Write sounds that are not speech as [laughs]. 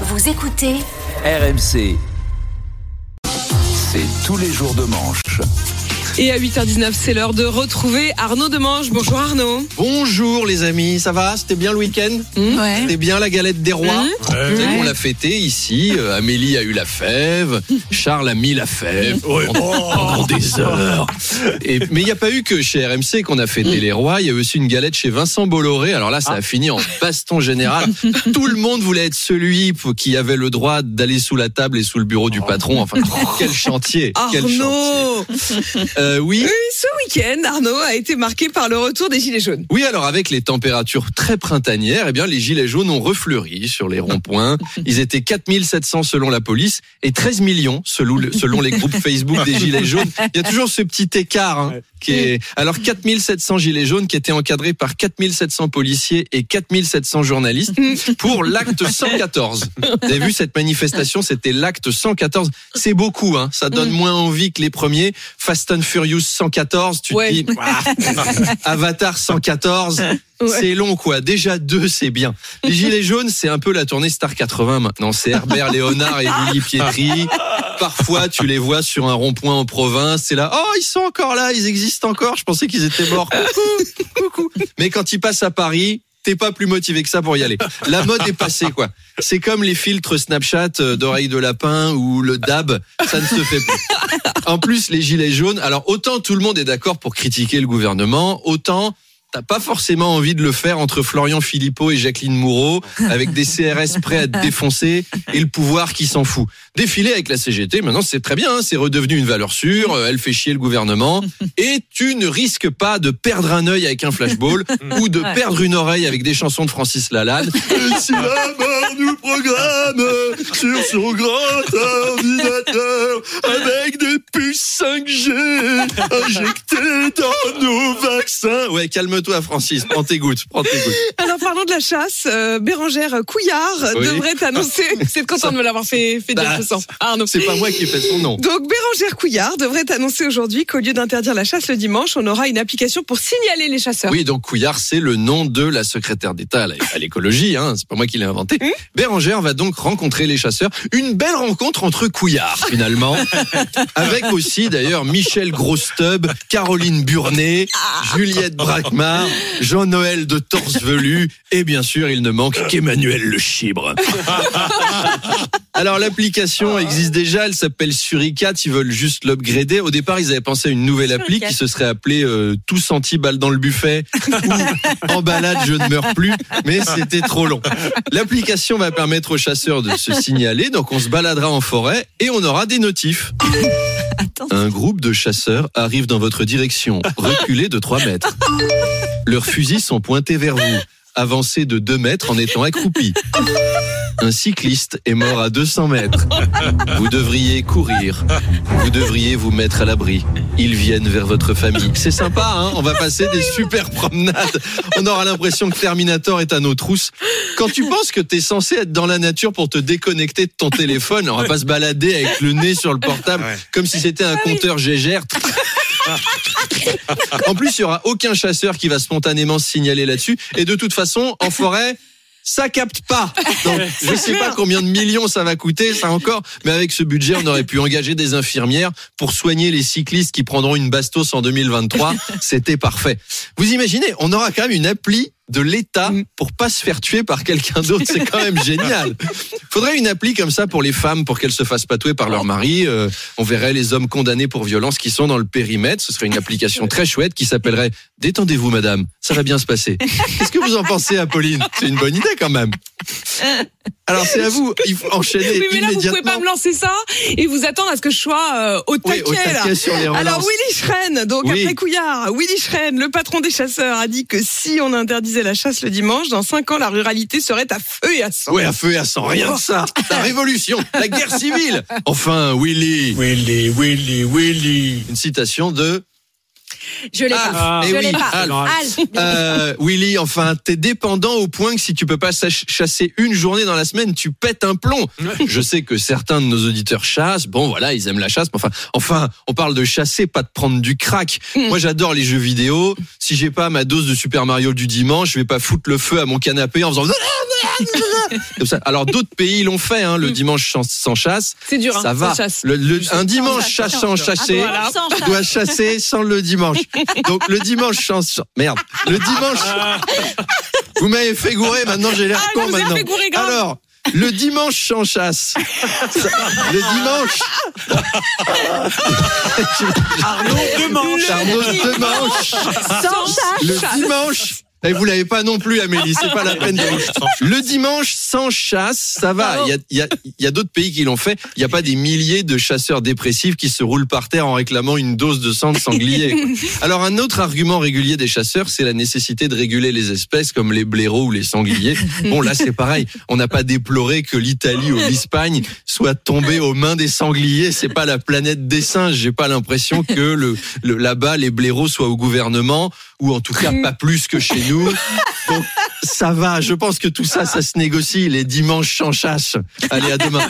Vous écoutez RMC. C'est tous les jours de manche. Et à 8h19, c'est l'heure de retrouver Arnaud Demange. Bonjour Arnaud. Bonjour les amis, ça va? C'était bien le week-end? Ouais. C'était bien la galette des rois? Savez qu'on l'a fêté ici. euh, Amélie a eu la fève, Charles a mis la fève pendant des heures. Et, mais il n'y a pas eu que chez RMC qu'on a fêté les rois. Il y a eu aussi une galette chez Vincent Bolloré. Alors là, ça a fini en baston général. Tout le monde voulait être celui qui avait le droit d'aller sous la table et sous le bureau du patron. Enfin, quel chantier Quel chantier Arnaud. [laughs] Euh, oui. Oui, ce week-end, Arnaud a été marqué par le retour des Gilets jaunes. Oui, alors avec les températures très printanières, eh bien les gilets jaunes ont refleuri sur les ronds-points. Ils étaient 4700 selon la police et 13 millions selon, le- selon les groupes Facebook des gilets jaunes. Il y a toujours ce petit écart hein, qui est alors 4700 gilets jaunes qui étaient encadrés par 4700 policiers et 4700 journalistes pour l'acte 114. Vous avez vu cette manifestation, c'était l'acte 114. C'est beaucoup hein, ça donne moins envie que les premiers Fast and Furious 114, tu Ouais. te dis ah, [laughs] Avatar 114, c'est long quoi. Déjà deux, c'est bien. Les Gilets jaunes, c'est un peu la tournée Star 80 maintenant. C'est Herbert Léonard et Willy Pietri. Parfois, tu les vois sur un rond-point en province. C'est là, oh, ils sont encore là, ils existent encore. Je pensais qu'ils étaient morts. Coucou, coucou. Mais quand ils passent à Paris, t'es pas plus motivé que ça pour y aller. La mode est passée quoi. C'est comme les filtres Snapchat euh, d'oreille de lapin ou le dab, ça ne se fait plus. En plus, les gilets jaunes, alors autant tout le monde est d'accord pour critiquer le gouvernement, autant t'as pas forcément envie de le faire entre Florian Philippot et Jacqueline Moureau, avec des CRS prêts à te défoncer et le pouvoir qui s'en fout. Défiler avec la CGT, maintenant c'est très bien, hein, c'est redevenu une valeur sûre, euh, elle fait chier le gouvernement, et tu ne risques pas de perdre un œil avec un flashball ou de perdre une oreille avec des chansons de Francis Lalanne. Et si la mort nous programme sur son grand ordinateur avec des puces 5G injectées dans nos vaccins. Ouais, calme-toi Francis, prends tes gouttes, prends tes gouttes. Alors parlons de la chasse. Euh, Bérangère Couillard Oui. devrait annoncer. [laughs] C'est content de me l'avoir fait, fait dire Bah, ce sang. Arnaud. C'est pas moi qui ai fait son nom. Donc Bérangère Couillard devrait annoncer aujourd'hui qu'au lieu d'interdire la chasse le dimanche, on aura une application pour signaler les chasseurs. Oui, donc Couillard, c'est le nom de la secrétaire d'État à l'écologie, hein, c'est pas moi qui l'ai inventé. Hum. Bérangère va donc rencontrer les chasseurs. Une belle rencontre entre Couillard, finalement. [laughs] avec aussi, d'ailleurs, Michel Grostub, Caroline Burnet, Juliette Jean-Noël de Torse Velu, et bien sûr, il ne manque qu'Emmanuel Le Chibre. [laughs] Alors l'application existe déjà, elle s'appelle Suricat, ils veulent juste l'upgrader. Au départ, ils avaient pensé à une nouvelle appli qui se serait appelée euh, Tous anti-balles dans le buffet ou En balade, je ne meurs plus, mais c'était trop long. L'application va permettre aux chasseurs de se signaler, donc on se baladera en forêt et on aura des notifs. Un groupe de chasseurs arrive dans votre direction, reculez de 3 mètres. Leurs fusils sont pointés vers vous. Avancez de 2 mètres en étant accroupi. Un cycliste est mort à 200 mètres. Vous devriez courir. Vous devriez vous mettre à l'abri. Ils viennent vers votre famille. C'est sympa, hein On va passer des super promenades. On aura l'impression que Terminator est à nos trousses. Quand tu penses que t'es censé être dans la nature pour te déconnecter de ton téléphone, on va pas se balader avec le nez sur le portable comme si c'était un compteur Gégère. En plus, il y aura aucun chasseur qui va spontanément se signaler là-dessus. Et de toute façon, en forêt, ça capte pas. Donc, je sais pas combien de millions ça va coûter, ça encore. Mais avec ce budget, on aurait pu engager des infirmières pour soigner les cyclistes qui prendront une bastos en 2023. C'était parfait. Vous imaginez, on aura quand même une appli de l'État pour pas se faire tuer par quelqu'un d'autre. C'est quand même génial. [laughs] Faudrait une appli comme ça pour les femmes, pour qu'elles se fassent pas tuer par leur mari. Euh, on verrait les hommes condamnés pour violence qui sont dans le périmètre. Ce serait une application très chouette qui s'appellerait Détendez-vous, madame. Ça va bien se passer. Qu'est-ce que vous en pensez, Apolline? C'est une bonne idée quand même. [laughs] Alors c'est à vous. Il faut enchaîner Oui, mais là, vous immédiatement. pouvez pas me lancer ça et vous attendre à ce que je sois euh, au Oui, taquet. au taquet là. sur les relances. Alors, Willy Schren, donc Oui. après Couillard, Willy Schren, le patron des chasseurs, a dit que si on interdisait la chasse le dimanche, dans cinq ans, la ruralité serait à feu et à sang. Ouais, à feu et à sang, rien de ça. [laughs] La révolution, la guerre civile. Enfin, Willy. Willy, Willy, Willy. Une citation de Je l'ai Ah, pas. Je oui, l'ai pas. Al. Al. Euh, Willy, enfin, t'es dépendant au point que si tu peux pas chasser une journée dans la semaine, tu pètes un plomb. Je sais que certains de nos auditeurs chassent. Bon, voilà, ils aiment la chasse. Mais enfin, enfin, on parle de chasser, pas de prendre du crack. Moi, j'adore les jeux vidéo. Si j'ai pas ma dose de Super Mario du dimanche, je vais pas foutre le feu à mon canapé en faisant comme ça. Alors, d'autres pays l'ont fait, hein, le dimanche sans- sans chasse. C'est dur, hein, Ça va. sans chasse. Le- le- un dimanche chasse, chasse sans sans chasser Voilà. Sans doit chasser sans le dimanche. Donc le dimanche chance merde. Le dimanche Vous m'avez fait gourer maintenant j'ai l'air Ah, con maintenant. fait gourer grave. Alors le dimanche sans chasse. Le dimanche Arnaud Demanche. Arnaud dimanche. Sans chasse. Le dimanche et vous l'avez pas non plus, Amélie. C'est pas la peine de. Le dimanche sans chasse, ça va. Il y a, y a, y a d'autres pays qui l'ont fait. Il n'y a pas des milliers de chasseurs dépressifs qui se roulent par terre en réclamant une dose de sang de sanglier. quoi. [laughs] Alors un autre argument régulier des chasseurs, c'est la nécessité de réguler les espèces comme les blaireaux ou les sangliers. Bon là c'est pareil. On n'a pas déploré que l'Italie ou l'Espagne soit tombée aux mains des sangliers. C'est pas la planète des singes. J'ai pas l'impression que le, le là-bas les blaireaux soient au gouvernement ou en tout cas pas plus que chez nous. Ça va. Je pense que tout ça, ça se négocie les dimanches sans chasse. Allez à demain.